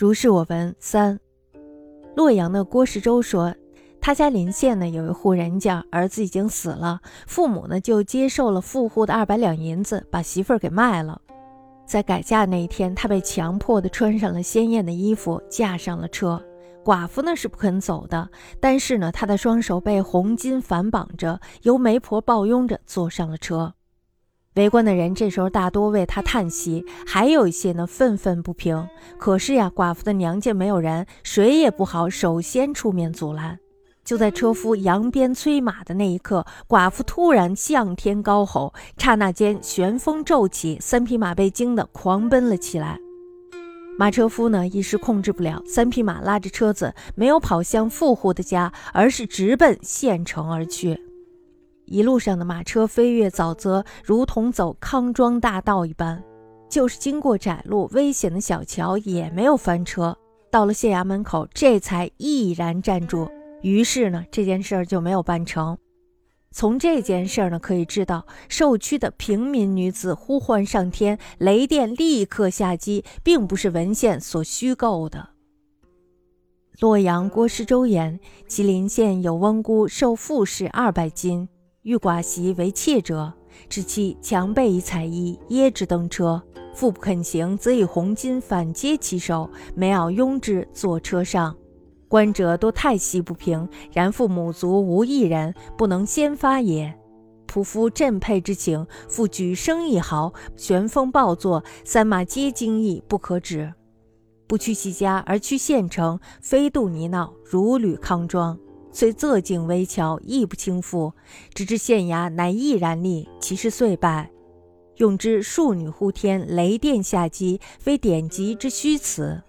如是我闻三，洛阳的郭世周说，他家临县呢有一户人家，儿子已经死了，父母呢就接受了富户的二百两银子，把媳妇儿给卖了。在改嫁那一天，他被强迫的穿上了鲜艳的衣服，驾上了车。寡妇呢是不肯走的，但是呢，她的双手被红巾反绑着，由媒婆抱拥着坐上了车。围观的人这时候大多为她叹息，还有一些呢愤愤不平。可是呀，寡妇的娘家没有人，谁也不好首先出面阻拦。就在车夫扬鞭催马的那一刻，寡妇突然向天高吼，刹那间旋风骤起，三匹马被惊得狂奔了起来。马车夫呢一时控制不了，三匹马拉着车子没有跑向富户的家，而是直奔县城而去。一路上的马车飞越沼泽，如同走康庄大道一般。就是经过窄路、危险的小桥，也没有翻车。到了县衙门口，这才毅然站住。于是呢，这件事儿就没有办成。从这件事儿呢，可以知道，受屈的平民女子呼唤上天，雷电立刻下击，并不是文献所虚构的。洛阳郭师周言，吉林县有翁姑受富士二百金，欲寡媳为妾者，知其强背以彩衣，掖之登车，父不肯行，则以红巾反接其手，每袄拥之，坐车上。观者多太息不平，然父母族无一人不能先发也。仆夫振佩之情，复举声一号，旋风暴作，三马皆惊异，不可止。不去其家，而去县城，飞渡泥淖，如履康庄。虽仄境危桥，亦不轻覆。直至县衙，乃毅然立，其势遂败。用之庶女呼天，雷电下击，非典籍之虚词。